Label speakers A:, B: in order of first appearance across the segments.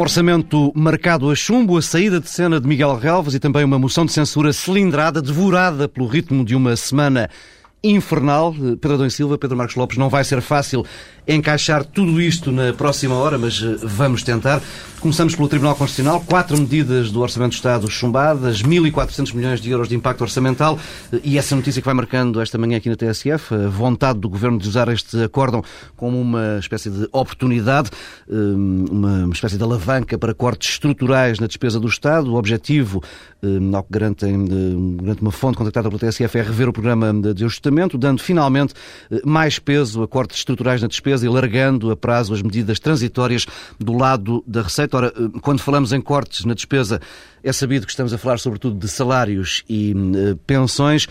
A: Um orçamento marcado a chumbo, a saída de cena de Miguel Relvas e também uma moção de censura cilindrada, devorada pelo ritmo de uma semana infernal. Pedro Adão Silva, Pedro Marcos Lopes, não vai ser fácil encaixar tudo isto na próxima hora, mas eh, vamos tentar. Começamos pelo Tribunal Constitucional. Quatro medidas do Orçamento do Estado chumbadas, 1.400 milhões de euros de impacto orçamental eh, e essa notícia que vai marcando esta manhã aqui na TSF, a vontade do Governo de usar este acórdão como uma espécie de oportunidade, eh, uma espécie de alavanca para cortes estruturais na despesa do Estado. O objetivo, ao que garantem, garante uma fonte contactada pela TSF, é rever o programa de ajustamento, dando finalmente mais peso a cortes estruturais na despesa despesa e largando a prazo as medidas transitórias do lado da receita. Ora, eh, quando falamos em cortes na despesa, é sabido que estamos a falar sobretudo de salários e uh, pensões.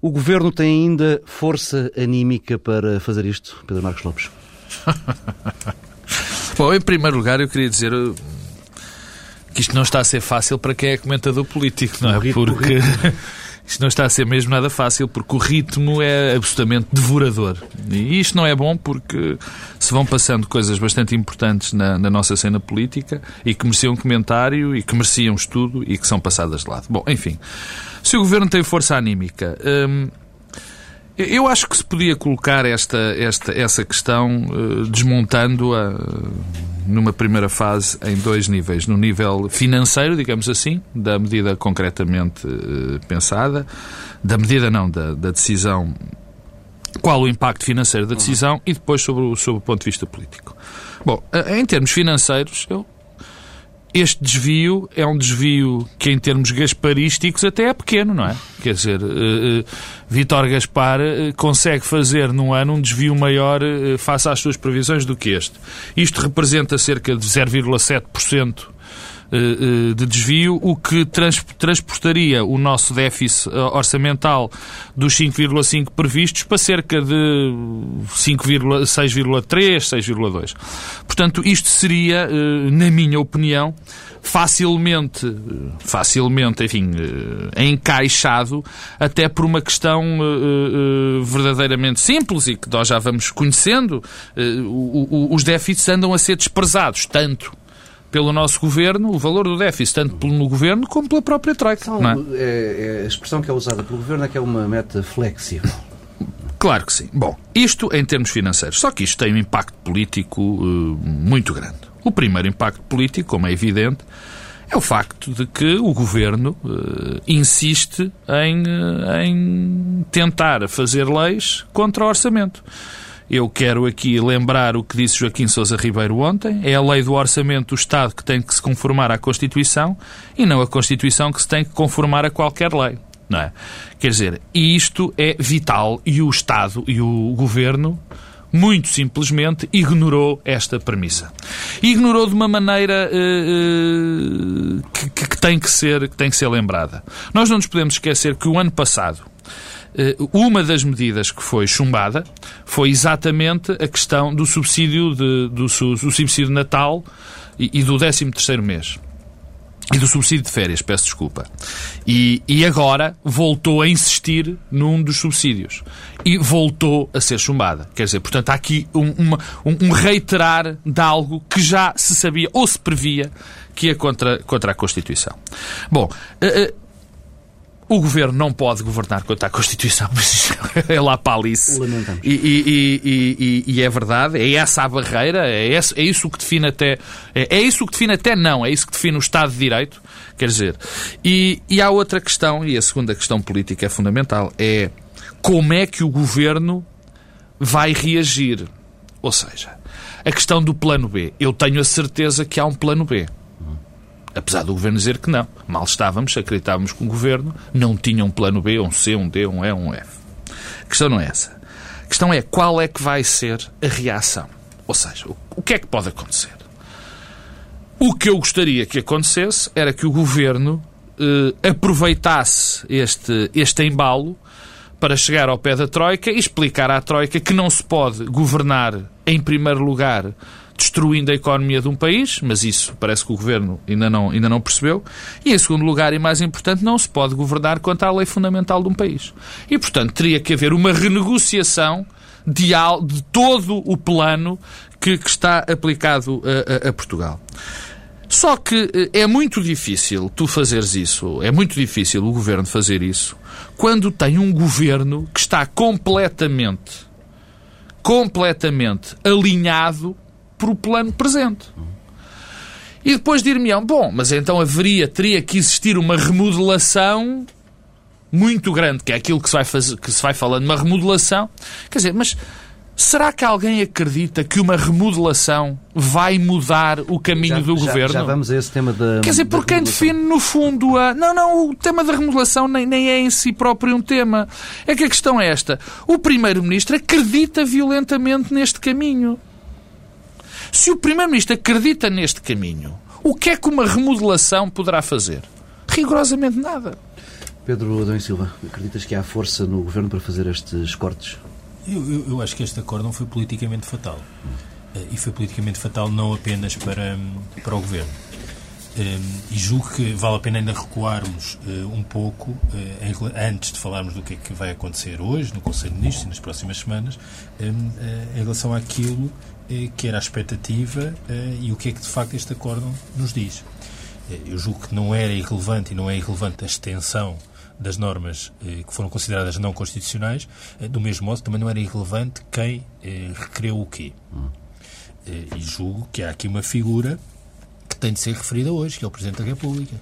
A: O Governo tem ainda força anímica para fazer isto, Pedro Marcos Lopes?
B: Bom, em primeiro lugar, eu queria dizer eh, que isto não está a ser fácil para quem é comentador político, não é? Porque isto não está a ser mesmo nada fácil, porque o ritmo é absolutamente devorador. E isto não é bom porque se vão passando coisas bastante importantes na, na nossa cena política e que mereciam comentário e que mereciam estudo e que são passadas de lado. Bom, enfim, se o governo tem força anímica. Hum, eu acho que se podia colocar esta, esta, essa questão uh, desmontando-a uh, numa primeira fase em dois níveis. No nível financeiro, digamos assim, da medida concretamente uh, pensada, da medida não, da, da, decisão, qual o impacto financeiro da decisão e depois sobre o, sobre o ponto de vista político. Bom, em termos financeiros, eu este desvio é um desvio que, em termos gasparísticos, até é pequeno, não é? Quer dizer, uh, uh, Vítor Gaspar uh, consegue fazer num ano um desvio maior face às suas previsões do que este. Isto representa cerca de 0,7% eh, eh, de desvio, o que trans, transportaria o nosso déficit eh, orçamental dos 5,5 previstos para cerca de 6,3, 6,2. Portanto, isto seria, na minha opinião, facilmente, facilmente, enfim, encaixado, até por uma questão verdadeiramente simples e que nós já vamos conhecendo, os déficits andam a ser desprezados, tanto pelo nosso governo, o valor do déficit, tanto pelo governo como pela própria Troika. Não,
A: é? É, é, a expressão que é usada pelo governo é que é uma meta flexível.
B: Claro que sim. Bom, isto em termos financeiros. Só que isto tem um impacto político uh, muito grande. O primeiro impacto político, como é evidente, é o facto de que o governo uh, insiste em, uh, em tentar fazer leis contra o orçamento. Eu quero aqui lembrar o que disse Joaquim Sousa Ribeiro ontem. É a lei do orçamento do Estado que tem que se conformar à Constituição e não a Constituição que se tem que conformar a qualquer lei. Não é? Quer dizer, isto é vital e o Estado e o Governo muito simplesmente ignorou esta premissa. ignorou de uma maneira uh, uh, que, que, tem que ser, que tem que ser lembrada. Nós não nos podemos esquecer que o ano passado uma das medidas que foi chumbada foi exatamente a questão do subsídio de, do, do subsídio Natal e, e do 13 terceiro mês. E do subsídio de férias, peço desculpa. E, e agora voltou a insistir num dos subsídios. E voltou a ser chumbada. Quer dizer, portanto, há aqui um, uma, um, um reiterar de algo que já se sabia ou se previa que ia contra, contra a Constituição. Bom, uh, uh, o governo não pode governar contra a Constituição, mas é lá para Alice. E, e, e, e, é verdade, é essa a barreira, é, esse, é isso que define até. É, é, isso que define até não, é isso que define o Estado de Direito. Quer dizer, e, e há outra questão, e a segunda questão política é fundamental, é como é que o governo vai reagir. Ou seja, a questão do plano B. Eu tenho a certeza que há um plano B. Apesar do governo dizer que não. Mal estávamos, acreditávamos que o governo não tinha um plano B, um C, um D, um E, um F. A questão não é essa. A questão é qual é que vai ser a reação. Ou seja, o que é que pode acontecer? O que eu gostaria que acontecesse era que o governo eh, aproveitasse este, este embalo para chegar ao pé da Troika e explicar à Troika que não se pode governar, em primeiro lugar, destruindo a economia de um país, mas isso parece que o governo ainda não, ainda não percebeu. E, em segundo lugar, e mais importante, não se pode governar contra a lei fundamental de um país. E, portanto, teria que haver uma renegociação de, de todo o plano que, que está aplicado a, a, a Portugal. Só que eh, é muito difícil tu fazeres isso, é muito difícil o governo fazer isso, quando tem um governo que está completamente, completamente alinhado para o plano presente. E depois dir-me-ão, bom, mas então haveria, teria que existir uma remodelação muito grande, que é aquilo que se vai, fazer, que se vai falando, uma remodelação. Quer dizer, mas Será que alguém acredita que uma remodelação vai mudar o caminho
A: já,
B: do
A: já,
B: governo?
A: Já vamos a esse tema da.
B: Quer dizer, por quem define, no fundo, a. Não, não, o tema da remodelação nem, nem é em si próprio um tema. É que a questão é esta. O Primeiro-Ministro acredita violentamente neste caminho. Se o Primeiro-Ministro acredita neste caminho, o que é que uma remodelação poderá fazer? Rigorosamente nada.
A: Pedro Adão Silva, acreditas que há força no governo para fazer estes cortes?
C: Eu, eu, eu, acho que este acórdão foi politicamente fatal. Uh, e foi politicamente fatal não apenas para, para o Governo. Uh, e julgo que vale a pena ainda recuarmos uh, um pouco, antes de falarmos do que é que vai acontecer hoje no Conselho de Ministros e nas próximas semanas, em relação àquilo que era a expectativa e o que é que de facto este acórdão nos diz. Eu julgo que não era irrelevante e não é irrelevante a extensão das normas eh, que foram consideradas não constitucionais, eh, do mesmo modo também não era irrelevante quem eh, recreou o quê. Eh, e julgo que há aqui uma figura tem de ser referida hoje, que é o Presidente da República.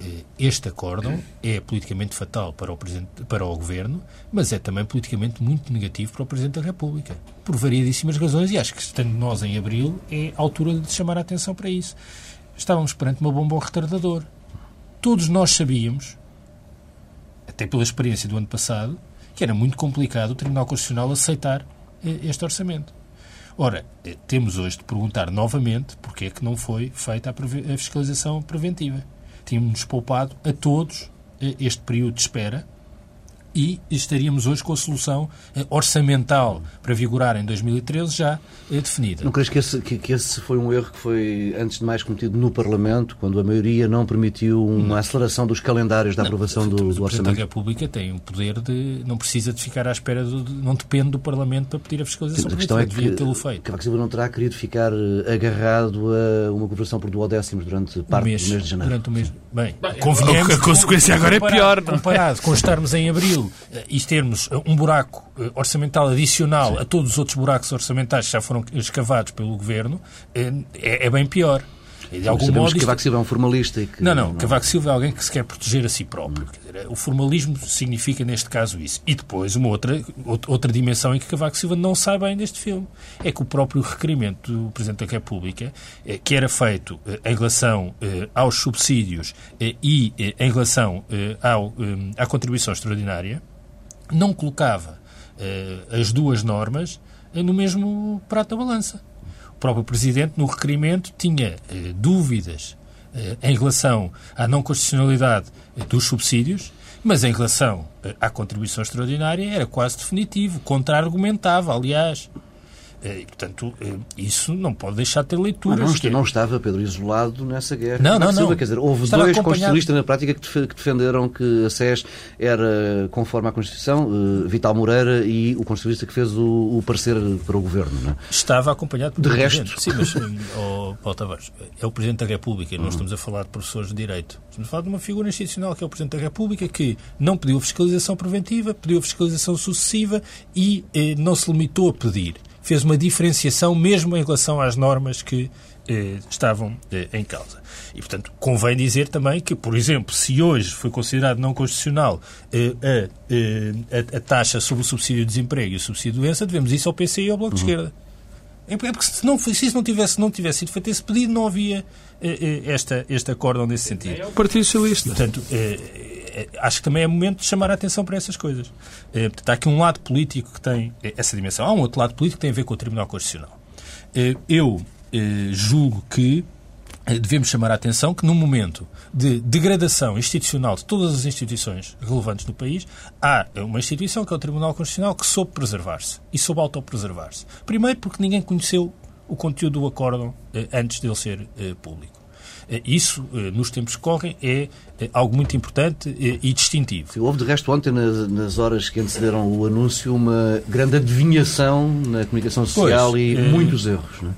C: Eh, este acórdão é politicamente fatal para o, presidente, para o Governo, mas é também politicamente muito negativo para o Presidente da República, por variedíssimas razões, e acho que, estando nós em abril, é a altura de chamar a atenção para isso. Estávamos perante uma bomba retardador. Todos nós sabíamos até pela experiência do ano passado, que era muito complicado o Tribunal Constitucional aceitar eh, este orçamento. Ora, eh, temos hoje de perguntar novamente porque é que não foi feita a fiscalização preventiva. Tínhamos poupado a todos eh, este período de espera e estaríamos hoje com a solução eh, orçamental para vigorar em 2013 já eh, definida.
A: Não crees que esse, que, que esse foi um erro que foi, antes de mais, cometido no Parlamento, quando a maioria não permitiu uma não. aceleração dos calendários da não, aprovação do, do orçamento? O
C: Presidente da República tem o poder de... não precisa de ficar à espera, do, não depende do Parlamento para pedir a fiscalização.
A: A questão é que tê-lo feito. Cavaco Silva não terá querido ficar eh, agarrado a uma cooperação por duodécimos durante parte um mês, do mês de janeiro.
C: Durante o mês. Bem,
B: Bem convenhamos... A consequência agora é pior.
C: Não? Comparado com estarmos em abril eh, e termos eh, um buraco eh, orçamental adicional Sim. a todos os outros buracos orçamentais que já foram escavados pelo Governo, é, é bem pior.
A: De algum modo, que Cavaco Silva é um formalista. E que...
C: Não, não, não, Cavaco Silva é alguém que se quer proteger a si próprio. Dizer, o formalismo significa, neste caso, isso. E depois, uma outra, outra dimensão em que Cavaco Silva não sai bem deste filme é que o próprio requerimento do Presidente da República, eh, que era feito eh, em relação eh, aos subsídios e em relação ao, à contribuição extraordinária, não colocava as duas normas no mesmo prato da balança próprio Presidente, no requerimento, tinha eh, dúvidas eh, em relação à não constitucionalidade eh, dos subsídios, mas em relação eh, à contribuição extraordinária era quase definitivo, contra-argumentava, aliás. Eh, e, portanto, eh, isso não pode deixar de ter leitura.
A: Não, não, não, estava, Pedro, isolado nessa guerra.
C: Não, não, não.
A: Quer dizer, houve estava dois constitucionalistas na prática que defenderam que a SES era conforme à Constituição, eh, Vital Moreira e o constitucionalista que fez o, o parecer para o Governo. Não é?
C: Estava acompanhado por
A: De resto.
C: Sim, mas, oh, Paulo Tavares, é o Presidente da República, não uhum. estamos a falar de professores de Direito. Estamos a falar de uma figura institucional que é o Presidente da República que não pediu fiscalização preventiva, pediu fiscalização sucessiva e eh, não se limitou a pedir fez uma diferenciação mesmo em relação às normas que eh, estavam eh, em causa. E, portanto, convém dizer também que, por exemplo, se hoje foi considerado não constitucional eh, a, a, a, taxa sobre o subsídio de desemprego e o subsídio de doença, devemos isso ao PCI e ao Bloco uhum. de Esquerda. É porque se, não, se isso não tivesse, não tivesse sido feito esse pedido, não havia esta, este acórdão nesse sentido.
B: É o Partido Socialista.
C: Portanto, acho que também é momento de chamar a atenção para essas coisas. Portanto, há aqui um lado político que tem essa dimensão. Há um outro lado político que tem a ver com o Tribunal Constitucional. Eu julgo que devemos chamar a atenção que, num momento de degradação institucional de todas as instituições relevantes do país, há uma instituição que é o Tribunal Constitucional que soube preservar-se e soube autopreservar-se. Primeiro porque ninguém conheceu o conteúdo do acórdão antes dele ser público. Eh, isso, nos tempos que correm, é algo muito importante e distintivo.
A: Sim, houve, de resto, ontem, nas, horas que antecederam o anúncio, uma grande adivinhação na comunicação social pois, e muitos erros. Não é?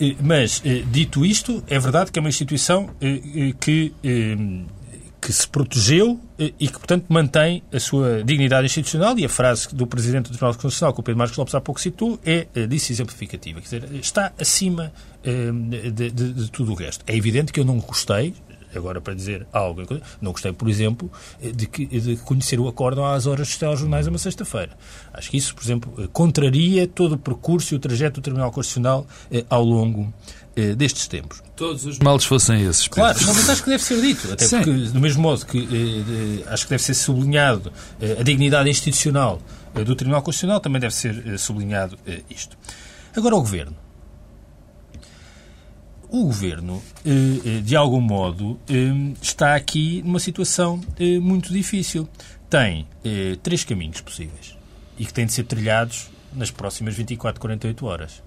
C: Eh, mas, eh, dito isto, é verdade que é uma instituição eh, que, que se protegeu e que, portanto, mantém a sua dignidade institucional e a frase do Presidente do Tribunal Constitucional, que o Pedro Marcos Lopes há pouco citou, é disso exemplificativa. Quer dizer, está acima de, de, de tudo o resto. É evidente que eu não gostei, agora para dizer algo. Não gostei, por exemplo, de, que, de conhecer o acórdão às horas dos telejornais a uma sexta-feira. Acho que isso, por exemplo, contraria todo o percurso e o trajeto do Tribunal Constitucional eh, ao longo eh, destes tempos.
B: Todos os males fossem esses.
C: Pedro. Claro, mas acho que deve ser dito. Até Sim. porque, do mesmo modo que eh, acho que deve ser sublinhado a dignidade institucional do Tribunal Constitucional, também deve ser sublinhado isto. Agora, o Governo o governo, eh, eh, de algum modo, eh, está aqui numa situação muito difícil. Tem três caminhos possíveis e que têm de ser trilhados nas próximas 24, 48 horas.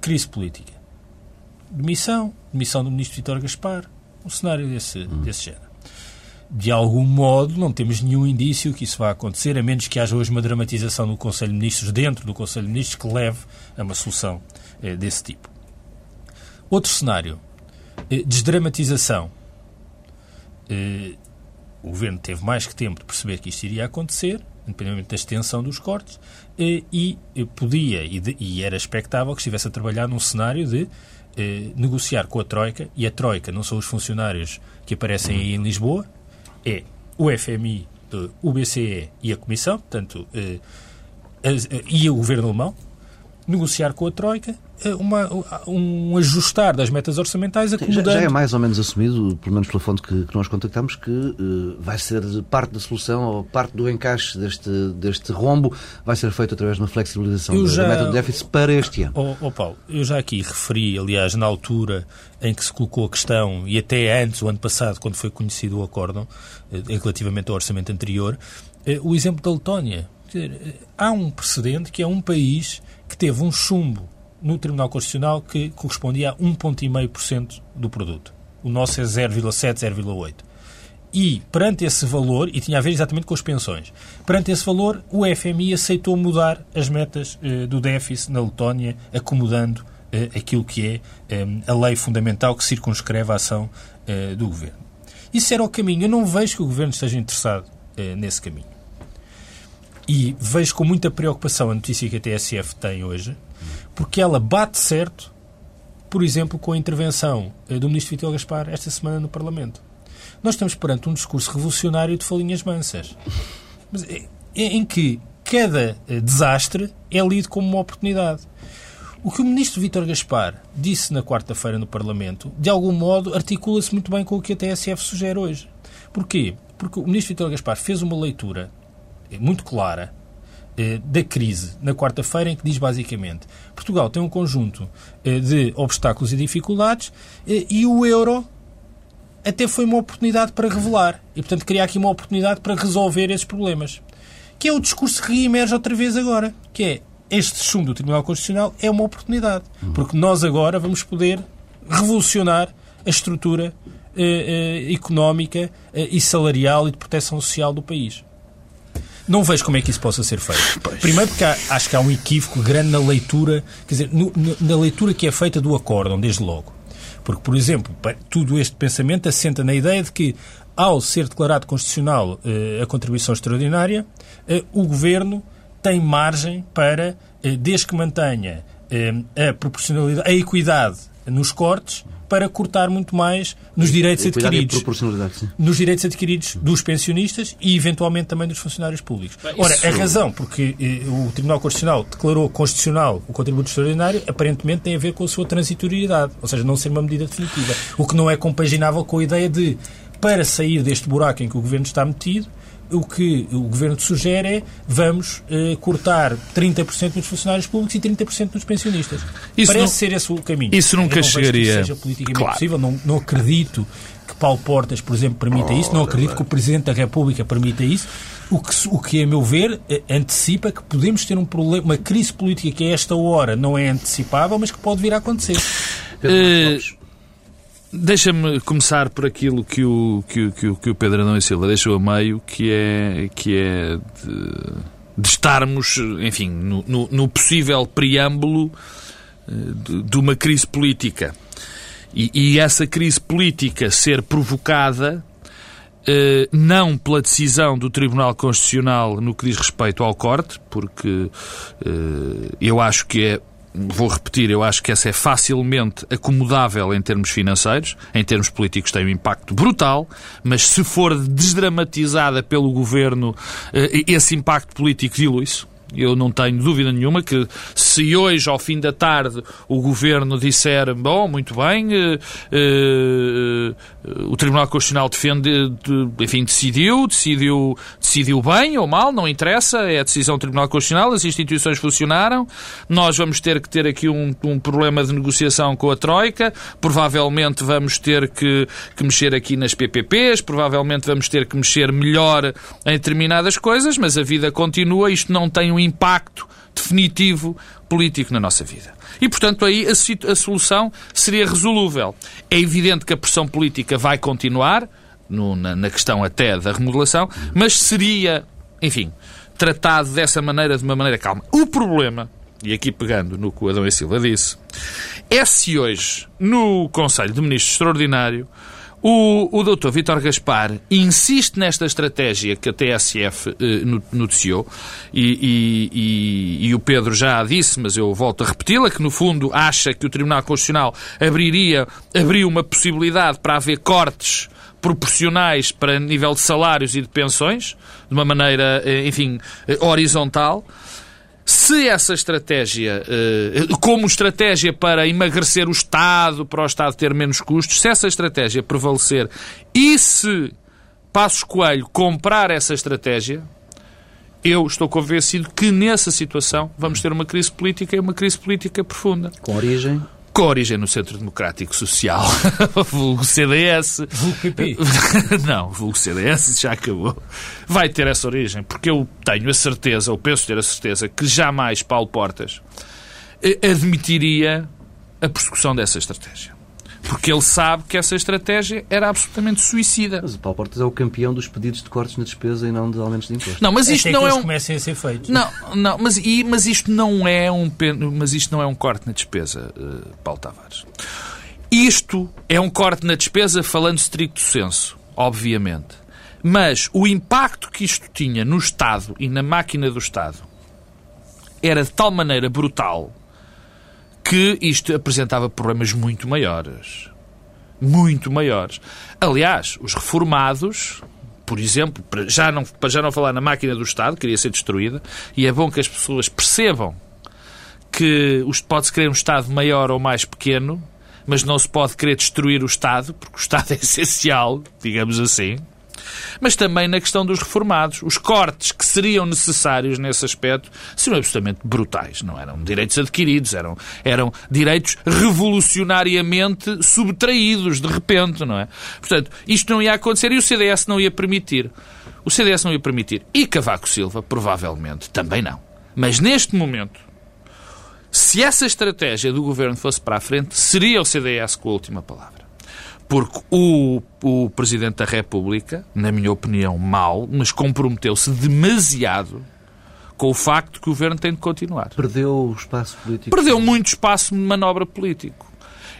C: Crise política. Demissão, demissão do ministro Vitor Gaspar, um cenário desse, hum. desse género. De algum modo, não temos nenhum indício que isso vá acontecer, a menos que haja hoje uma dramatização no Conselho de Ministros, dentro do Conselho de Ministros, que leve a uma solução desse tipo. Outro cenário, eh, desdramatização. Eh, o governo teve mais que tempo de perceber que isto iria acontecer, independentemente da extensão dos cortes, eh, e podia e era expectável que estivesse a trabalhar num cenário de negociar com a Troika, e a Troika não são os funcionários que aparecem aí em Lisboa, é o FMI, o BCE e a Comissão, portanto, e o governo alemão, negociar com a Troika eh, uma, um ajustar das metas orçamentais acomodando...
A: Já, já é mais ou menos assumido, pelo menos pela fonte que, que nós contactamos, que uh, vai ser parte da solução ou parte do encaixe deste, deste rombo vai ser feito através de uma flexibilização já, da meta de déficit para este ano.
C: Oh, oh Paulo, eu já aqui referi, aliás, na altura em que se colocou a questão, e até antes, o ano passado, quando foi conhecido o acórdão, uh, relativamente ao orçamento anterior, uh, o exemplo da Letónia. Dizer, há um precedente que é um país que teve um chumbo no Tribunal Constitucional que correspondia a 1,5% do produto. O nosso é 0,7, 0,8. E, perante esse valor, e tinha a ver exatamente com as pensões, perante esse valor, o FMI aceitou mudar as metas eh, do déficit na Letónia, acomodando eh, aquilo que é eh, a lei fundamental que circunscreve a ação eh, do governo. Isso era o caminho. Eu não vejo que o governo esteja interessado eh, nesse caminho. E vejo com muita preocupação a notícia que a TSF tem hoje, porque ela bate certo, por exemplo, com a intervenção eh, do Ministro Vitor Gaspar esta semana no Parlamento. Nós estamos perante um discurso revolucionário de falinhas mansas, eh, em que cada eh, desastre é lido como uma oportunidade. O que o Ministro Vítor Gaspar disse na quarta-feira no Parlamento, de algum modo, articula-se muito bem com o que a TSF sugere hoje. Porquê? Porque o Ministro Vítor Gaspar fez uma leitura muito clara eh, da crise na quarta-feira, em que diz basicamente Portugal tem um conjunto eh, de obstáculos e dificuldades eh, e o euro até foi uma oportunidade para revelar. E, portanto, cria aqui uma oportunidade para resolver esses problemas. Que é o discurso que reemerge outra vez agora, que é este chumbo do Tribunal Constitucional é uma oportunidade. Porque nós agora vamos poder revolucionar a estrutura eh, eh, económica eh, e salarial e de proteção social do país. Não vejo como é que isso possa ser feito. Pois. Primeiro porque há, acho que há um equívoco grande na leitura, quer dizer, no, na leitura que é feita do acórdão, desde logo. Porque, por exemplo, tudo este pensamento assenta na ideia de que, ao ser declarado constitucional eh, a contribuição extraordinária, eh, o Governo tem margem para, eh, desde que mantenha a proporcionalidade, a equidade nos cortes, para cortar muito mais nos direitos adquiridos. Nos direitos adquiridos dos pensionistas e, eventualmente, também dos funcionários públicos. Ora, a razão porque eh, o Tribunal Constitucional declarou constitucional o contributo extraordinário, aparentemente tem a ver com a sua transitoriedade, ou seja, não ser uma medida definitiva. O que não é compaginável com a ideia de para sair deste buraco em que o governo está metido, o que o Governo sugere é vamos eh, cortar 30% nos funcionários públicos e 30% nos pensionistas. Isso Parece não, ser esse o caminho.
B: Isso nunca
C: não
B: chegaria. Que
C: seja politicamente claro. possível. Não, não acredito que Paulo Portas, por exemplo, permita isso. Não acredito que o Presidente da República permita isso. O que, o que a meu ver, eh, antecipa que podemos ter um problema, uma crise política que a esta hora não é antecipável, mas que pode vir a acontecer.
B: Uh, Deixa-me começar por aquilo que o, que, o, que, o, que o Pedro Adão e Silva deixou a meio, que é, que é de, de estarmos, enfim, no, no, no possível preâmbulo eh, de, de, uma crise política. E, e, essa crise política ser provocada eh, não pela decisão do Tribunal Constitucional no que diz respeito ao corte, porque eh, eu acho que é vou repetir, eu acho que essa é facilmente acomodável em termos financeiros, em termos políticos tem um impacto brutal, mas se for desdramatizada pelo governo, eh, esse impacto político dilui-se. Eu não tenho dúvida nenhuma que se hoje, ao fim da tarde, o Governo disser, bom, muito bem, eh, eh, o Tribunal Constitucional defende, de, enfim, decidiu, decidiu, decidiu bem ou mal, não interessa, é a decisão do Tribunal Constitucional, as instituições funcionaram, nós vamos ter que ter aqui um, um problema de negociação com a Troika, provavelmente vamos ter que, que mexer aqui nas PPPs, provavelmente vamos ter que mexer melhor em determinadas coisas, mas a vida continua, isto não tem um impacto definitivo político na nossa vida. E, portanto, aí a, a solução seria resolúvel. É evidente que a pressão política vai continuar, no, na, na questão até da remodelação, mas seria, enfim, tratado dessa maneira, de uma maneira calma. O problema, e aqui pegando no que o Adão e Silva disse, é se hoje, no Conselho de Ministros Extraordinário, o, o doutor Vítor Gaspar insiste nesta estratégia que a TSF eh, noticiou e, e, e, e, o Pedro já disse, mas eu volto a repeti-la, que no fundo acha que o Tribunal Constitucional abriria, abriu uma possibilidade para haver cortes proporcionais para nível de salários e de pensões, de uma maneira, eh, enfim, eh, horizontal. Se essa estratégia, eh, como estratégia para emagrecer o Estado, para o Estado ter menos custos, se essa estratégia prevalecer e se Passos Coelho comprar essa estratégia, eu estou convencido que nessa situação vamos ter uma crise política e uma crise política profunda.
A: Com origem?
B: Com origem no Centro Democrático Social, vulgo CDS.
C: Vulgo PP?
B: Não, vulgo CDS já acabou. Vai ter essa origem, porque eu tenho a certeza, ou penso ter a certeza, que jamais Paulo Portas eh, admitiria a persecução dessa estratégia. Porque ele sabe que essa estratégia era absolutamente suicida.
A: Mas o Paulo Portas é o campeão dos pedidos de cortes na despesa e não de aumentos de impostos.
B: Não, mas isto
C: Até
B: não
C: é
B: um...
C: comecem a ser feitos.
B: Não, não, mas, e, mas isto não é um mas isto não é um corte na despesa, uh, Paulo Tavares. Isto é um corte na despesa falando stricto senso, obviamente. Mas o impacto que isto tinha no Estado e na máquina do Estado era de tal maneira brutal que isto apresentava problemas muito maiores. Muito maiores. Aliás, os reformados, por exemplo, para já não, para já não falar na máquina do Estado, queria ser destruída, e é bom que as pessoas percebam que pode-se querer um Estado maior ou mais pequeno, mas não se pode querer destruir o Estado, porque o Estado é essencial, digamos assim mas também na questão dos reformados. Os cortes que seriam necessários nesse aspecto seriam absolutamente brutais. Não eram direitos adquiridos, eram, eram direitos revolucionariamente subtraídos de repente, não é? Portanto, isto não ia acontecer e o CDS não ia permitir. O CDS não ia permitir. E Cavaco Silva, provavelmente, também não. Mas neste momento, se essa estratégia do governo fosse para a frente, seria o CDS com a última palavra. Porque o, o Presidente da República, na minha opinião, mal, mas comprometeu-se demasiado com o facto que o governo tem de continuar.
A: Perdeu o espaço político.
B: Perdeu muito espaço de manobra político.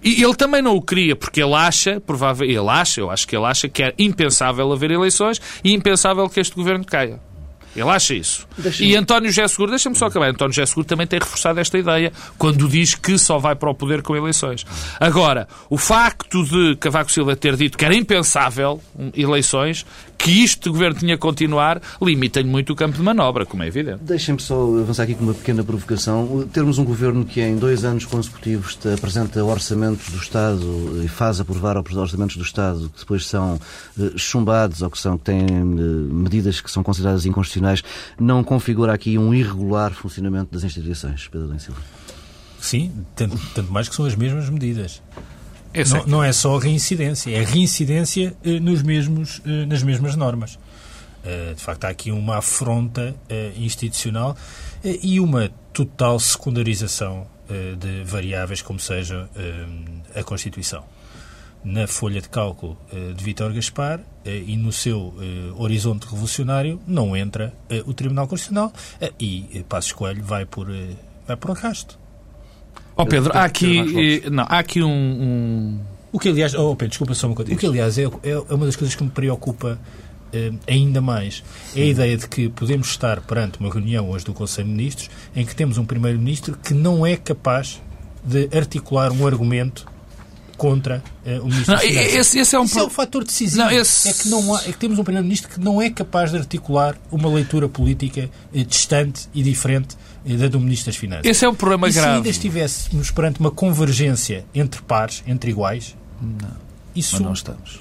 B: E ele também não o queria, porque ele acha, provável, ele acha, eu acho que ele acha que é impensável haver eleições e impensável que este governo caia. Ele acha isso. E António José Seguro, deixa-me só acabar, António José Seguro também tem reforçado esta ideia quando diz que só vai para o poder com eleições. Agora, o facto de Cavaco Silva ter dito que era impensável eleições, que isto de governo tinha que continuar, limita-lhe muito o campo de manobra, como é evidente.
A: Deixem-me só avançar aqui com uma pequena provocação. Termos um governo que em dois anos consecutivos apresenta orçamentos do Estado e faz aprovar orçamentos do Estado que depois são eh, chumbados ou que, são, que têm eh, medidas que são consideradas inconstitucionais, não configura aqui um irregular funcionamento das instituições, Pedro Silva?
C: Sim, tanto, tanto mais que são as mesmas medidas. Não, não, é só a reincidência, é a reincidência eh, nos mesmos, eh, nas mesmas normas. Eh, de facto, há aqui uma afronta institucional e uma total secundarização de variáveis como seja a Constituição. Na folha de cálculo de Vítor Gaspar e no seu horizonte revolucionário não entra o Tribunal Constitucional e Passos Coelho vai por, vai por arrasto.
B: Ó oh, Pedro, há aqui, não, há aqui um, um...
C: O que, aliás, oh Pedro, desculpa só uma coisa. O que, aliás, é, é uma das coisas que me preocupa eh, ainda mais é a ideia de que podemos estar perante uma reunião hoje do Conselho de Ministros em que temos um Primeiro-Ministro que não é capaz de articular um argumento contra uh, o Ministro
B: não, esse, esse, é um
C: Esse é o fator decisivo.
B: Não, esse...
C: é, que não há, é que temos um Primeiro-Ministro que não é capaz de articular uma leitura política uh, distante e diferente da do Ministro das Finanças.
B: Esse é um problema
C: e
B: grave.
C: se ainda estivéssemos perante uma convergência entre pares, entre iguais,
B: não.
C: Isso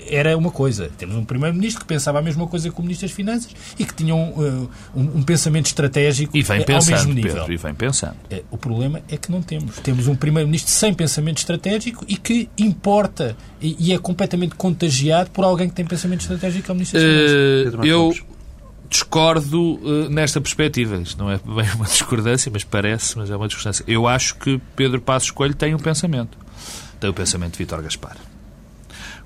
C: era uma coisa. Temos um Primeiro-Ministro que pensava a mesma coisa que o Ministro das Finanças e que tinha um, uh, um, um pensamento estratégico
B: e vem
C: uh,
B: pensando,
C: ao mesmo nível.
B: Pedro, e vem pensando.
C: Uh, o problema é que não temos. Temos um Primeiro-Ministro sem pensamento estratégico e que importa e, e, é completamente contagiado por alguém que tem pensamento estratégico, que é o Ministro das Finanças.
B: eu discordo uh, nesta perspectiva. Isto não é bem uma discordância, mas parece, mas é uma discordância. Eu acho que Pedro Passos Coelho tem um pensamento. Tem o pensamento de Vítor Gaspar.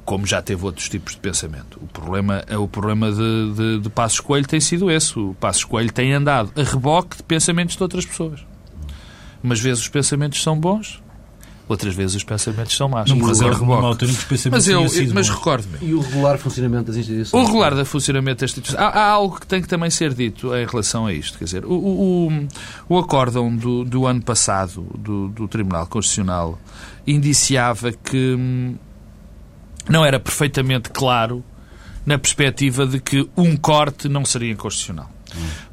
B: Como já teve outros tipos de pensamento. O problema, é o problema de, de, de Passos Coelho tem sido esse. O Passos Coelho tem andado a reboque de pensamentos de outras pessoas. Umas vezes os pensamentos são bons, Outras vezes os pensamentos são más.
C: Não altura que os pensamentos
B: Mas, eu, mas recordo-me.
A: E o regular funcionamento das instituições?
B: O regular da funcionamento das instituições. Há, há, algo que tem que também ser dito em relação a isto. Quer dizer, o, o, o acórdão do, do ano passado do, do Tribunal Constitucional indiciava que hum, não era perfeitamente claro na perspectiva de que um corte não seria inconstitucional.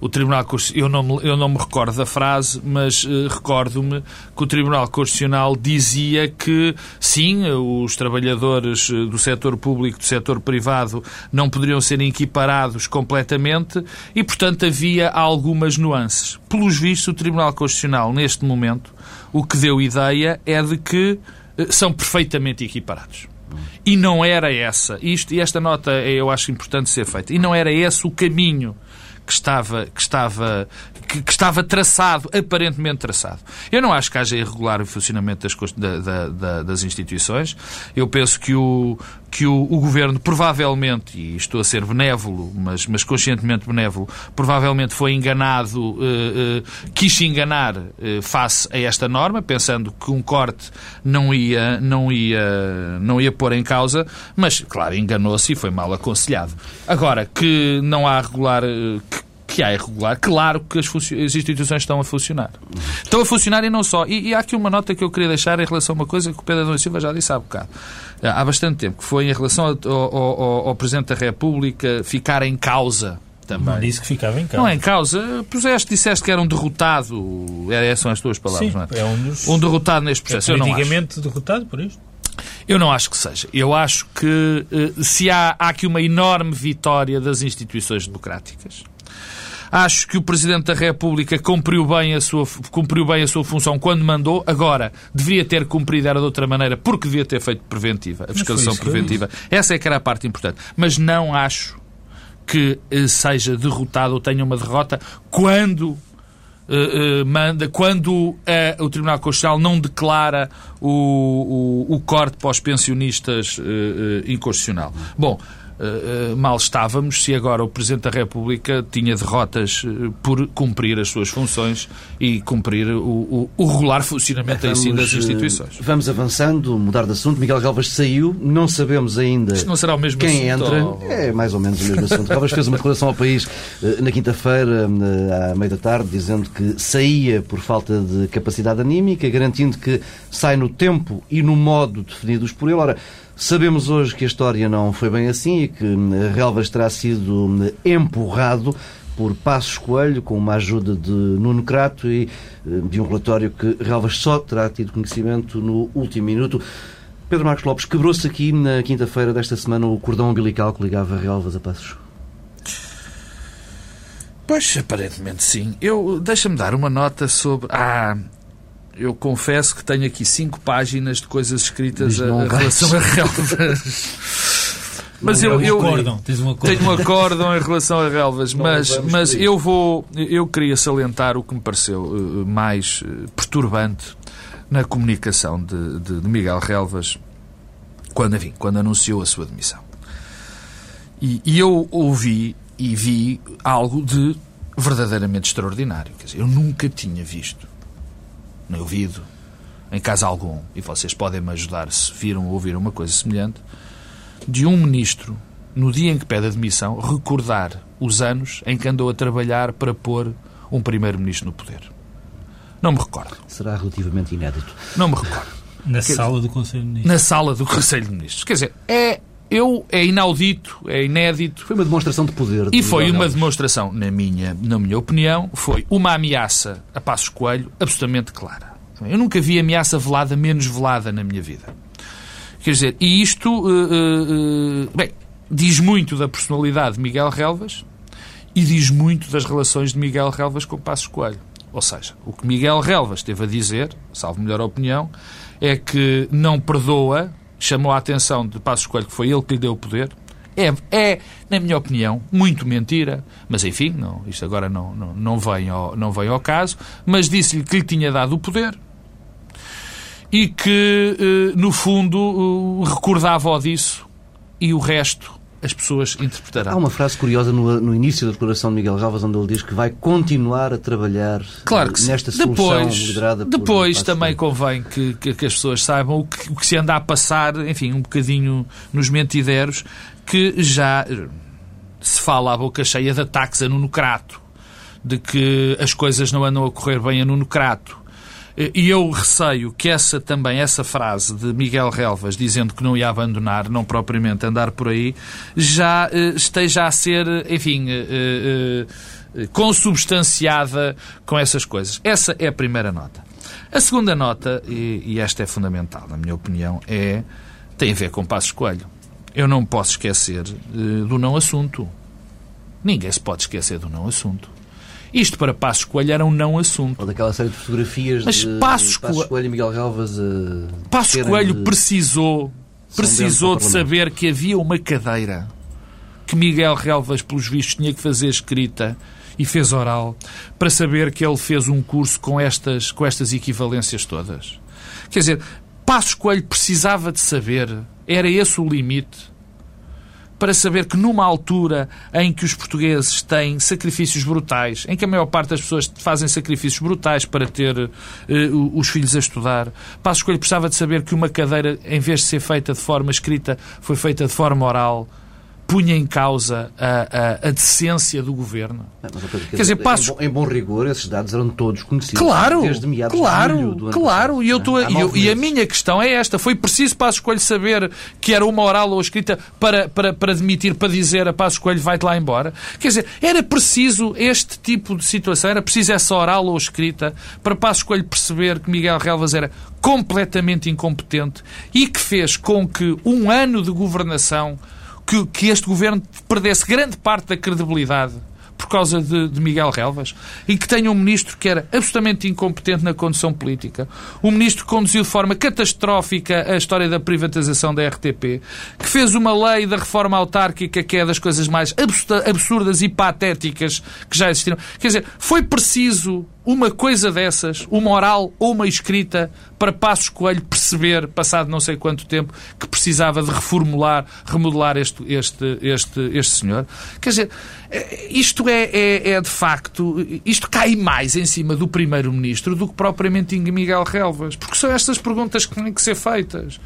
B: O Tribunal eu não, eu não me recordo da frase, mas uh, recordo-me que o Tribunal Constitucional dizia que sim, os trabalhadores eh, do setor público e do setor privado não poderiam ser equiparados completamente e, portanto, havia algumas nuances. Pelos vistos, o Tribunal Constitucional, neste momento, o que deu ideia é de que uh, são perfeitamente equiparados. E não era essa, isto, e esta nota eu acho importante ser feita, e não era esse o caminho que estava, que estava, que, que, estava traçado, aparentemente traçado. Eu não acho que haja irregular o funcionamento das, da, da, das instituições. Eu penso que o, que o, o, Governo provavelmente, e estou a ser benévolo, mas, mas conscientemente benévolo, provavelmente foi enganado, uh, uh, quis enganar uh, face a esta norma, pensando que um corte não ia, não ia, não ia pôr em causa, mas, claro, enganou-se e foi mal aconselhado. Agora, que não há regular, que, que há irregular, claro que as, as, instituições estão a funcionar. Estão a funcionar e não só. E, e, há aqui uma nota que eu queria deixar em relação a uma coisa que o Pedro Adão Silva já disse há bocado. Há bastante tempo, que foi em relação ao, ao, ao Presidente da República ficar em causa também.
C: Não disse que ficava em causa.
B: Não é em causa. Puseste, disseste que era um derrotado. Essas são as tuas palavras,
C: Sim,
B: não é?
C: é um, dos...
B: um derrotado neste processo.
C: É politicamente derrotado por isto?
B: Eu não acho que seja. Eu acho que eh, se há, há aqui uma enorme vitória das instituições democráticas, Acho que o Presidente da República cumpriu bem a sua, cumpriu bem a sua função quando mandou. Agora, deveria ter cumprido era de outra maneira, porque devia ter feito preventiva, a fiscalização preventiva. Essa é que era a parte importante. Mas não acho que eh, seja derrotado ou tenha uma derrota quando Uh, uh, manda, quando uh, o Tribunal Constitucional não declara o, o, o corte para os pensionistas inconstitucional. Bom, uh, mal estávamos se agora o Presidente da República tinha derrotas uh, por cumprir as suas funções e cumprir o, o, o regular funcionamento vamos, si das instituições.
A: Vamos avançando, mudar de assunto. Miguel Galvas saiu, não sabemos ainda
B: Isto não será o mesmo
A: quem
B: assunto,
A: entra.
B: Ou...
A: É mais ou menos o mesmo assunto. Galvas fez uma declaração ao país na quinta-feira, à meia da tarde, dizendo que saía por falta de capacidade anímica, garantindo que sai no tempo e no modo definidos por ele. Ora, Sabemos hoje que a história não foi bem assim e que eh, Relvas terá sido eh, empurrado por Passos Coelho, com uma ajuda de Nuno Crato e eh, de um relatório que Relvas só terá tido conhecimento no último minuto. Pedro Marcos Lopes, quebrou-se aqui na quinta-feira desta semana o cordão umbilical que ligava Relvas a Passos?
B: Pois, aparentemente sim. Eu Deixa-me dar uma nota sobre... Ah, eu confesso que tenho aqui cinco páginas de coisas escritas a, a relação a relvas. Mas eu, eu
C: acórdão, tens um
B: tenho um acórdão em relação a relvas, mas, mas eu vou eu queria salientar o que me pareceu uh, mais uh, perturbante na comunicação de, de, de, Miguel Relvas quando, enfim, quando anunciou a sua demissão. E, e eu ouvi e vi algo de verdadeiramente extraordinário. Quer dizer, eu nunca tinha visto nem ouvido, em caso algum, e vocês podem me ajudar se viram ou ouviram uma coisa semelhante, de um ministro, no dia em que pede admissão, recordar os anos em que andou a trabalhar para pôr um primeiro-ministro no poder. Não me recordo.
A: Será relativamente inédito.
B: Não me recordo.
C: Na Quer sala do Conselho de Ministros.
B: Na sala do Conselho de Ministros. Quer dizer, é eu é inaudito, é inédito.
A: Foi uma demonstração de poder. De
B: e foi uma demonstração, na minha, na minha opinião, foi uma ameaça a Passos Coelho absolutamente clara. Eu nunca vi ameaça velada menos velada na minha vida. Quer dizer, e isto uh, uh, bem, diz muito da personalidade de Miguel Relvas e diz muito das relações de Miguel Relvas com Passos Coelho. Ou seja, o que Miguel Relvas teve a dizer, salvo melhor opinião, é que não perdoa chamou a atenção de Passos Coelho que foi ele que lhe deu o poder. É, é, na minha opinião, muito mentira, mas enfim, não, isto agora não, não, não, vem ao, não vem ao caso, mas disse-lhe que lhe tinha dado o poder e que, eh, no fundo, recordava-o disso e o resto as pessoas interpretarão.
A: Há uma frase curiosa no, no, início da declaração de Miguel Galvas onde ele diz que vai continuar a trabalhar
B: claro que
A: nesta solução
B: depois,
A: liderada
B: por Depois também convém que, que, que, as pessoas saibam o que, o que se anda a passar, enfim, um bocadinho nos mentideros, que já se fala à boca cheia de ataques a Nuno Crato, de que as coisas não andam a correr bem a Nuno Crato, e eu receio que essa também, essa frase de Miguel Relvas dizendo que não ia abandonar, não propriamente andar por aí, já uh, esteja a ser, enfim, uh, consubstanciada com essas coisas. Essa é a primeira nota. A segunda nota, e, e esta é fundamental, na minha opinião, é tem a ver com Passos Coelho. Eu não posso esquecer do não assunto. Ninguém se pode esquecer do não assunto. Isto para Passos Coelho era um não assunto.
A: Ou daquela série de fotografias
B: Mas
A: de
B: Passos,
A: Passos Coelho e Miguel Galvas. Uh,
B: Passos Coelho de... precisou, precisou de saber que havia uma cadeira que Miguel Relvas, pelos vistos, tinha que fazer escrita e fez oral para saber que ele fez um curso com estas, com estas equivalências todas. Quer dizer, Passos Coelho precisava de saber, era esse o limite para saber que numa altura em que os portugueses têm sacrifícios brutais, em que a maior parte das pessoas fazem sacrifícios brutais para ter uh, os filhos a estudar, Passos Coelho precisava de saber que uma cadeira, em vez de ser feita de forma escrita, foi feita de forma oral punha em causa a, a, a decência do governo.
A: Quer dizer, passo... em, bom, em, bom, rigor, esses dados eram todos conhecidos
B: claro,
A: desde meados
B: claro,
A: de julho
B: Claro,
A: passado,
B: e, eu tô,
A: né?
B: eu, e a minha questão é esta. Foi preciso Passos Coelho saber que era uma oral ou escrita para, para, para demitir, para dizer a Passos Coelho vai-te lá embora? Quer dizer, era preciso este tipo de situação, era preciso essa oral ou escrita para Passos Coelho perceber que Miguel Relvas era completamente incompetente e que fez com que um ano de governação que, que este governo perdesse grande parte da credibilidade por causa de, de, Miguel Relvas e que tenha um ministro que era absolutamente incompetente na condução política, um ministro que conduziu de forma catastrófica a história da privatização da RTP, que fez uma lei da reforma autárquica que é das coisas mais absurdas e patéticas que já existiram. Quer dizer, foi preciso uma coisa dessas, uma oral ou uma escrita, para Passos Coelho perceber, passado não sei quanto tempo, que precisava de reformular, remodelar este, este, este, este senhor? Quer dizer, isto é, é, é de facto, isto cai mais em cima do Primeiro-Ministro do que propriamente em Miguel Relvas, porque são estas perguntas que têm que ser feitas.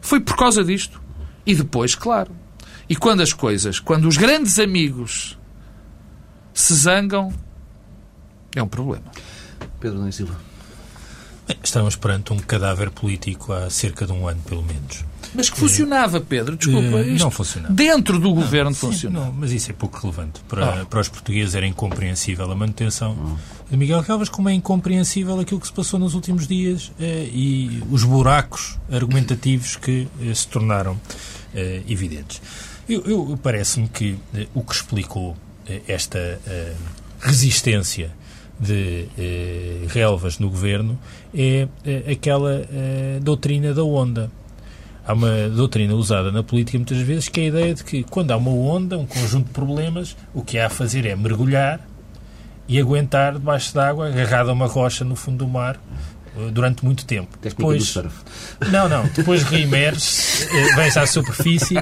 B: Foi por causa disto. E depois, claro. E quando as coisas, quando os grandes amigos se zangam, é um problema.
A: Pedro Silva.
C: Estamos perante um cadáver político há cerca de um ano, pelo menos.
B: Mas que funcionava, Pedro, desculpa.
C: Eh, não funcionava.
B: Dentro do governo
C: Sim,
B: funcionava.
C: Não, mas isso é pouco relevante. Para,
B: Ah.
C: para os portugueses era incompreensível a manutenção de Miguel Calvas, como é incompreensível aquilo que se passou nos últimos dias eh, e os buracos argumentativos que eh, se tornaram eh, evidentes. Eu, eu- Parece-me que o que explicou esta resistência de eh, relvas no governo é aquela doutrina da onda. Há uma doutrina usada na política muitas vezes que é a ideia de que quando há uma onda, um conjunto de problemas, o que há a fazer é mergulhar e aguentar debaixo d'água, agarrado a uma rocha no fundo do mar, eh, durante muito tempo.
A: Surf.
C: Não, não. Depois reemerge, eh, vem-se à superfície,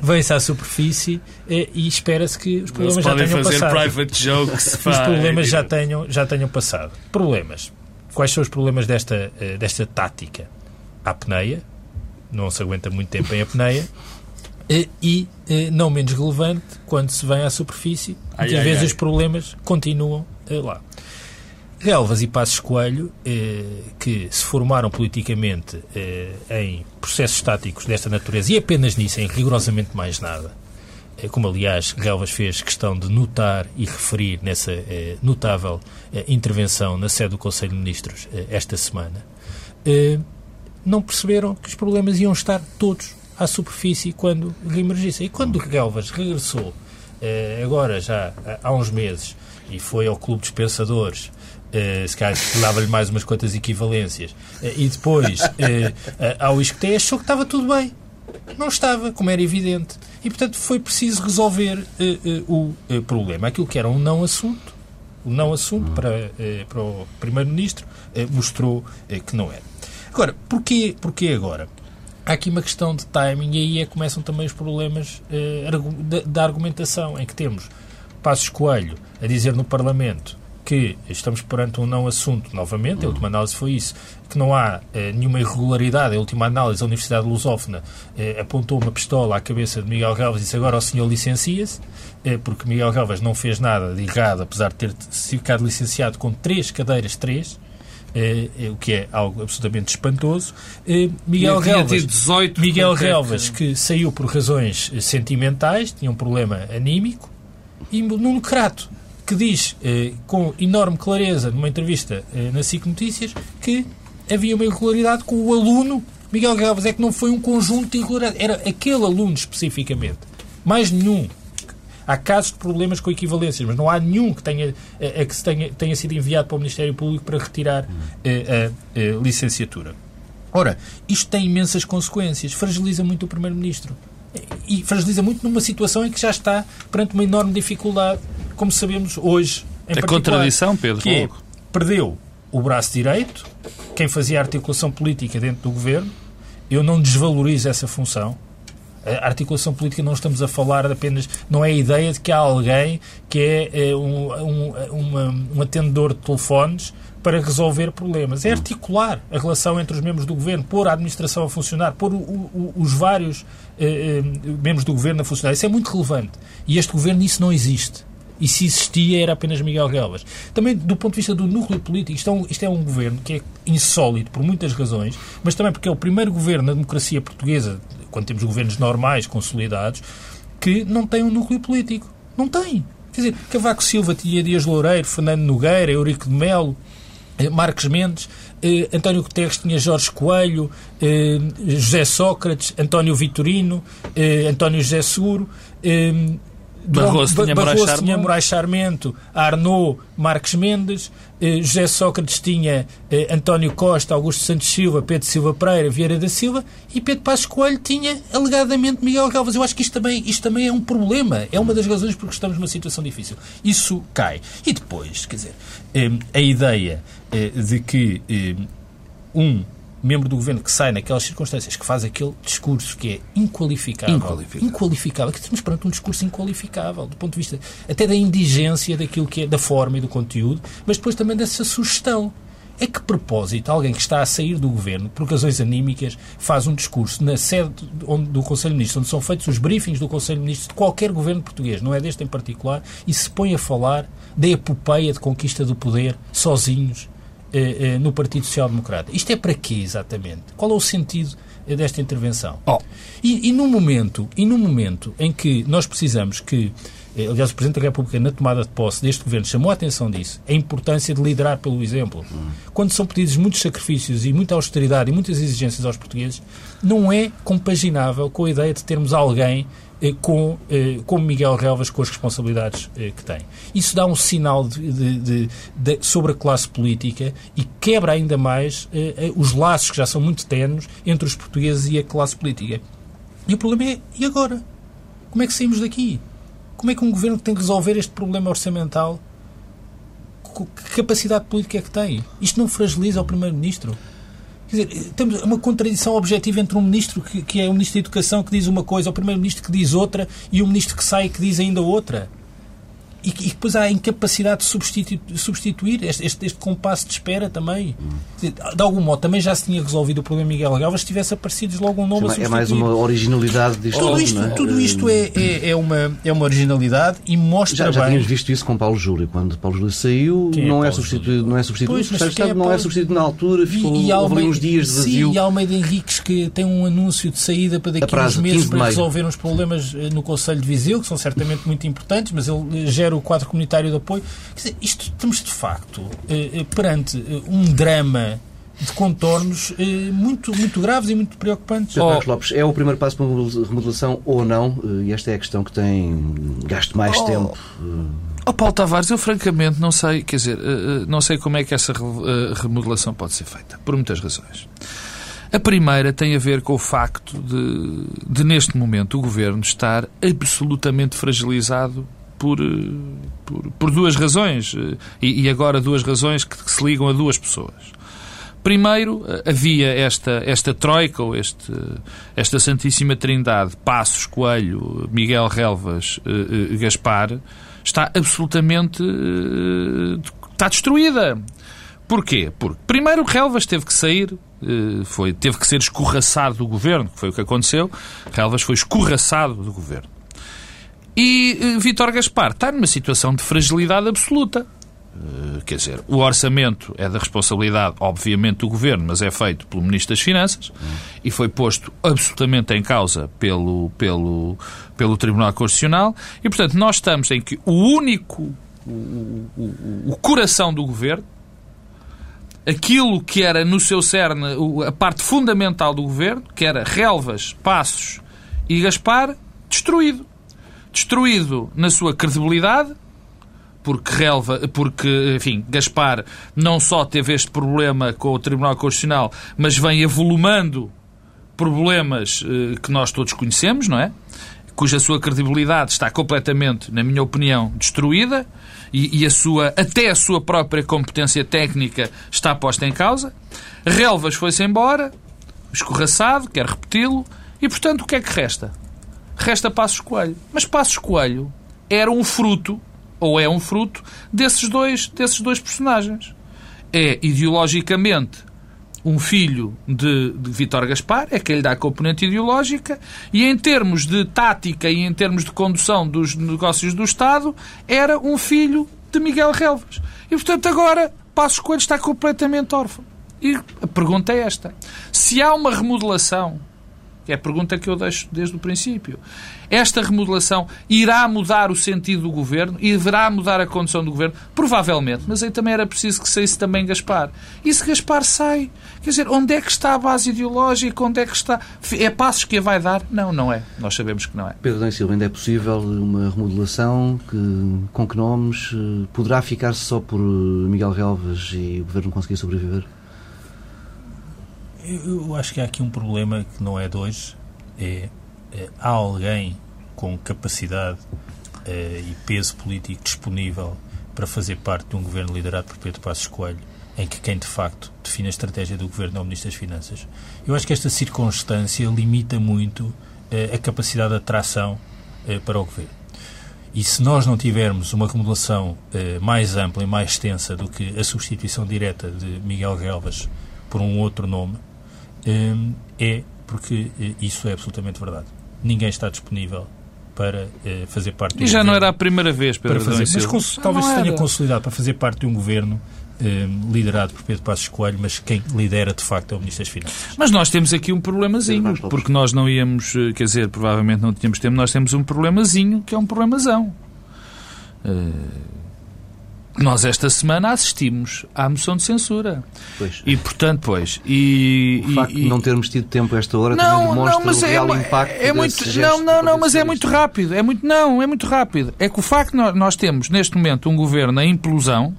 C: vem-se à superfície eh, e espera-se que os problemas já tenham passado.
B: private jokes.
C: Os problemas já tenham, já tenham passado. Problemas. Quais são os problemas desta, desta tática? A apneia, não se aguenta muito tempo em apneia, e, não menos relevante, quando se vem à superfície, muitas
B: ai,
C: vezes
B: ai.
C: os problemas continuam eh, lá. Relvas e Passos Coelho, eh, que se formaram politicamente eh, em processos estáticos desta natureza e apenas nisso, em rigorosamente mais nada, eh, como aliás Relvas fez questão de notar e referir nessa eh, notável eh, intervenção na sede do Conselho de Ministros esta semana, não perceberam que os problemas iam estar todos à superfície quando reemergissem. E quando Relvas regressou, eh, agora já há- há uns meses, e foi ao Clube dos Pensadores, eh, se calhar dava-lhe mais umas quantas equivalências, eh, e depois eh, eh, ao Isqueté, achou que estava tudo bem. Não estava, como era evidente. E, portanto, foi preciso resolver eh, eh, o eh, problema. Aquilo que era um não assunto, o não assunto para, eh, para o Primeiro-Ministro, eh, mostrou eh, que não era. Agora, porquê, porquê agora? Há aqui uma questão de timing e aí é que começam também os problemas argu- da, da argumentação, em que temos Passos Coelho a dizer no Parlamento que estamos perante um não assunto, novamente, a última análise foi isso, que não há eh, nenhuma irregularidade. A última análise, a Universidade Lusófona eh, apontou uma pistola à cabeça de Miguel Galvas e disse agora o senhor licencia-se, eh, porque Miguel Galvas não fez nada de errado, apesar de ter ficado licenciado com três cadeiras, três, o que é algo absolutamente espantoso. Eh, Miguel Relvas,
B: tido 18,
C: Miguel
B: é
C: Relvas,
B: que-
C: saiu por razões eh, sentimentais, tinha um problema anímico, e Nuno Crato, que diz eh, com enorme clareza, numa entrevista na SIC Notícias, que havia uma irregularidade com o aluno Miguel Galvas. É que não foi um conjunto de irregularidades, era aquele aluno especificamente. Mais nenhum. Há casos de problemas com equivalências, mas não há nenhum que tenha, eh, eh, que tenha, tenha sido enviado para o Ministério Público para retirar eh, a, eh, licenciatura. Ora, isto tem imensas consequências, fragiliza muito o Primeiro-Ministro. E fragiliza muito numa situação em que já está perante uma enorme dificuldade, como sabemos hoje. Em
B: A contradição, Pedro,
C: Que é, perdeu o braço direito, quem fazia a articulação política dentro do governo. Eu não desvalorizo essa função. A articulação política não estamos a falar apenas. Não é a ideia de que há alguém que é, eh, um, um, uma- um atendedor de telefones para resolver problemas. É articular a relação entre os membros do governo, pôr a administração a funcionar, pôr o- o- os vários eh, eh, membros do governo a funcionar. Isso é muito relevante. E este governo, isso não existe. E se existia, era apenas Miguel Galvas. Também, do ponto de vista do núcleo político, isto é, um, isto é um governo que é insólito por muitas razões, mas também porque é o primeiro governo na democracia portuguesa, quando temos governos normais, consolidados, que não tem um núcleo político. Não tem. Quer dizer, Cavaco Silva tinha Dias Loureiro, Fernando Nogueira, Eurico de Melo, eh, Marcos Mendes, eh, António Guterres tinha Jorge Coelho, eh, José Sócrates, António Vitorino, eh, António José Seguro, eh, Barroso, tinha, Barroso tinha Moraes Charmento, Arnaud, Marques Mendes, eh, José Sócrates tinha eh, António Costa, Augusto Santos Silva, Pedro Silva Pereira, Vieira da Silva e Pedro Passos Coelho tinha alegadamente Miguel Galvas. Eu acho que isto também, isto também é um problema. É uma das razões porque estamos numa situação difícil. Isso cai. E depois, quer dizer, eh, a ideia de que um membro do governo que sai naquelas circunstâncias, que faz aquele discurso que é inqualificável.
B: Inqualificável.
C: Inqualificável. Que estamos perante um discurso inqualificável, do ponto de vista até da indigência daquilo que é, da forma e do conteúdo, mas depois também dessa sugestão. É que propósito alguém que está a sair do governo por razões anímicas faz um discurso na sede onde, do Conselho de Ministros, onde são feitos os briefings do Conselho de Ministros de qualquer governo português, não é deste em particular, e se põe a falar da epopeia de conquista do poder sozinhos no Partido Social Democrata. Isto é para quê, exatamente? Qual é o sentido eh, desta intervenção?
B: Oh.
C: E, e, no momento, e no momento em que nós precisamos que, aliás, o Presidente da República, na tomada de posse deste governo, chamou a atenção disso, a importância de liderar pelo exemplo. Hum. Quando são pedidos muitos sacrifícios e muita austeridade e muitas exigências aos portugueses, não é compaginável com a ideia de termos alguém eh, com, eh, como Miguel Relvas com as responsabilidades eh, que tem. Isso dá um sinal de, de, de, sobre a classe política e quebra ainda mais os laços que já são muito tenos entre os portugueses e a classe política. E o problema é, e agora? Como é que saímos daqui? Como é que um governo tem que resolver este problema orçamental? Que capacidade política é que tem? Isto não fragiliza o Primeiro-Ministro? Quer dizer, temos uma contradição objetiva entre um ministro que, que é o ministro da Educação que diz uma coisa, o primeiro-ministro que diz outra e o ministro que sai que diz ainda outra e, e depois há a incapacidade de substituir, substituir este, este, este, compasso de espera também. Hum. De algum modo, também já se tinha resolvido o problema Miguel Galvas se tivesse aparecido logo um nome
A: Sim, a É mais uma originalidade disto.
C: Tudo isto, é? tudo isto é, é, é, uma, é uma originalidade e mostra
A: já, já
C: bem...
A: tínhamos visto isso com Paulo Júlio. Quando Paulo Júlio saiu, é não, é substituído, não é substituído. Pois, mas é não é substituído na altura, ficou e, e Almeida, uns dias de vazio.
C: Sim, e Almeida Henriques que tem um anúncio de saída para daqui a uns meses para resolver uns problemas eh, no Conselho de Viseu, que são certamente muito importantes, mas ele gera o quadro comunitário de apoio. Quer dizer, isto estamos de facto eh, eh, perante eh, um drama de contornos muito, muito graves e muito preocupantes.
A: Oh. Marcos Lopes, é o primeiro passo para uma remodelação ou não? E esta é a questão que tem gasto mais oh. tempo.
B: Oh, Paulo Tavares, eu francamente não sei, quer dizer, não sei como é que essa remodelação pode ser feita, por muitas razões. A primeira tem a ver com o facto de, de neste momento, o governo estar absolutamente fragilizado por, eh, por, por duas razões. Eh, e, e, agora duas razões que, que, se ligam a duas pessoas. Primeiro, eh, havia esta, esta troika, ou este, esta Santíssima Trindade, Passos, Coelho, Miguel Relvas, Gaspar, está absolutamente está destruída. Porquê? Porque, primeiro, Relvas teve que sair, foi, teve que ser escorraçado do governo, que foi o que aconteceu. Relvas foi escorraçado do governo. E uh, Vítor Gaspar está numa situação de fragilidade absoluta. Uh, quer dizer, o orçamento é da responsabilidade, obviamente, do governo, mas é feito pelo Ministro das Finanças e foi posto absolutamente em causa pelo, pelo, pelo Tribunal Constitucional. E, portanto, nós estamos em que o único, o, o, o coração do governo, aquilo que era no seu cerne a parte fundamental do governo, que era Relvas, Passos e Gaspar, destruído destruído na sua credibilidade, porque, relva, porque enfim, Gaspar não só teve este problema com o Tribunal Constitucional, mas vem avolumando problemas eh, que nós todos conhecemos, não é? Cuja sua credibilidade está completamente, na minha opinião, destruída e, e a sua, até a sua própria competência técnica está posta em causa. Relvas foi-se embora, escorraçado, quero repeti-lo, e portanto o que é que resta? Resta Passos Coelho. Mas Passos Coelho era um fruto, ou é um fruto, desses dois, desses dois personagens. É ideologicamente um filho de, de Vítor Gaspar, é que lhe dá a componente ideológica, e em termos de tática e em termos de condução dos negócios do Estado, era um filho de Miguel Relvas. E, portanto, agora Passos Coelho está completamente órfão. E a pergunta é esta: se há uma remodelação É a pergunta que eu deixo desde o princípio. Esta remodelação irá mudar o sentido do governo e deverá mudar a condição do governo? Provavelmente, mas aí também era preciso que saísse também Gaspar. E se Gaspar sai, quer dizer, onde é que está a base ideológica? Onde é que está? É passos que a vai dar? Não, não é. Nós sabemos que não é.
A: Pedro Dan Silva, ainda é possível uma remodelação que, com que nomes eh, poderá ficar-se só por eh, Miguel Relvas e o governo conseguir sobreviver?
C: Eu acho que há aqui um problema que não é de hoje. É, é há alguém com capacidade é, e peso político disponível para fazer parte de um governo liderado por Pedro Passos Coelho, em que quem de facto define a estratégia do governo é o Ministro das Finanças. Eu acho que esta circunstância limita muito é, a capacidade de atração é, para o governo. E se nós não tivermos uma remodelação mais ampla e mais extensa do que a substituição direta de Miguel Relvas por um outro nome, é porque eh, isso é absolutamente verdade. Ninguém está disponível para eh, fazer parte
B: E já não era a primeira vez, Pedro
C: para fazer, mas talvez se tenha consolidado para fazer parte de um governo hum, liderado por Pedro Passos Coelho, mas quem lidera de facto é o Ministro das Finanças.
B: Mas nós temos aqui um problemazinho, porque nós não íamos, eh, quer dizer, provavelmente não tínhamos tempo, nós temos um problemazinho que é um problemazão. Uh nós esta semana assistimos à moção de censura.
A: Pois.
B: E, portanto, pois... E,
A: o facto
B: e,
A: de não termos tido tempo esta hora não, também demonstra não, mas o é real
B: é,
A: impacto
B: é muito, Não, não, não, mas é muito rápido. É muito, não, é muito rápido. É que o facto de nós temos, neste momento, um governo em implosão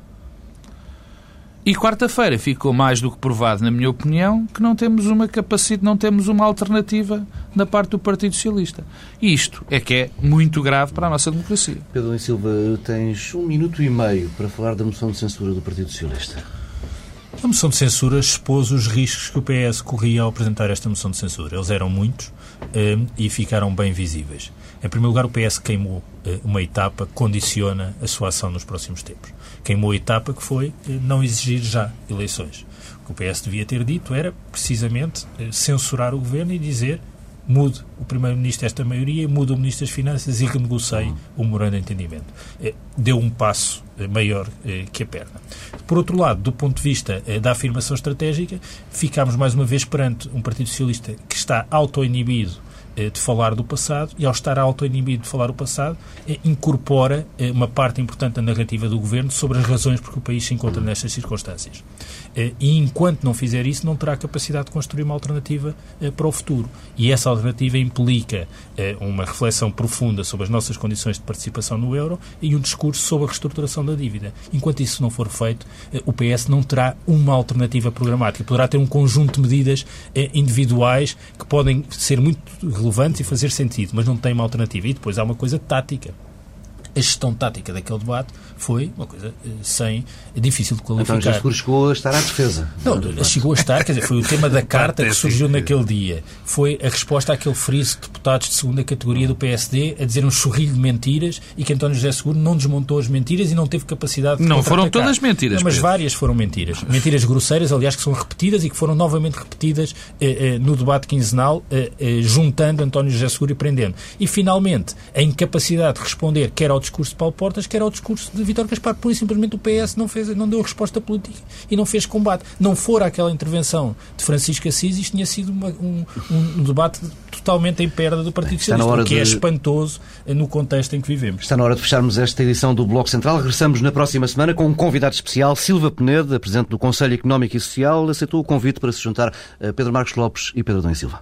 B: e quarta-feira ficou mais do que provado, na minha opinião, que não temos uma capacidade, não temos uma alternativa na parte do Partido Socialista. E isto é que é muito grave para a nossa democracia.
A: Pedro e Silva, tens um minuto e meio para falar da moção de censura do Partido Socialista.
C: A moção de censura expôs os riscos que o PS corria ao apresentar esta moção de censura. Eles eram muitos um, e ficaram bem visíveis. Em primeiro lugar, o PS queimou uh, uma etapa que condiciona a sua ação nos próximos tempos queimou a etapa que foi eh, não exigir já eleições. O que o PS devia ter dito era, precisamente, eh, censurar o governo e dizer mude o Primeiro-Ministro esta maioria, mude o Ministro das Finanças e renegocie o memorando de entendimento. Eh, deu um passo maior que a perna. Por outro lado, do ponto de vista da afirmação estratégica, ficámos mais uma vez perante um Partido Socialista que está auto-inibido eh, de falar do passado e, ao estar auto-inibido de falar do passado, eh, incorpora eh, uma parte importante da narrativa do governo sobre as razões por que o país se encontra nestas circunstâncias. E, enquanto não fizer isso, não terá capacidade de construir uma alternativa para o futuro. E essa alternativa implica uma reflexão profunda sobre as nossas condições de participação no euro e um discurso sobre a reestruturação da dívida. Enquanto isso não for feito, o PS não terá uma alternativa programática. Poderá ter um conjunto de medidas individuais que podem ser muito relevantes relevantes e fazer sentido, mas não tem uma alternativa. E depois há uma coisa tática a gestão tática daquele debate foi uma coisa eh, sem é difícil de qualificar.
A: Então Jesus chegou a estar à defesa.
C: Não, chegou a estar, quer dizer, foi o tema da carta que surgiu naquele dia. Foi a resposta àquele friso de deputados de segunda categoria do PSD a dizer um chorrilho de mentiras e que António José Seguro não desmontou as mentiras e não teve capacidade de
B: Não foram todas mentiras.
C: Não, mas Pedro. várias foram mentiras. Mentiras grosseiras, aliás, que são repetidas e que foram novamente repetidas eh, eh, no debate quinzenal, eh, eh, juntando António José Seguro e prendendo. E, finalmente, a incapacidade de responder quer ao discurso de Paulo Portas, quer ao discurso de Vítor Gaspar. Por isso, simplesmente, o PS não, fez, não deu resposta política e não fez combate. Não for aquela intervenção de Francisco Assis, isto tinha sido uma, um, um, debate totalmente em perda do Partido Socialista, o que é de... é espantoso no contexto em que vivemos.
A: Está na hora de fecharmos esta edição do Bloco Central. Regressamos na próxima semana com um convidado especial, Silva Peneda, Presidente do Conselho Económico e Social, aceitou o convite para se juntar a Pedro Marcos Lopes e Pedro Dom Silva.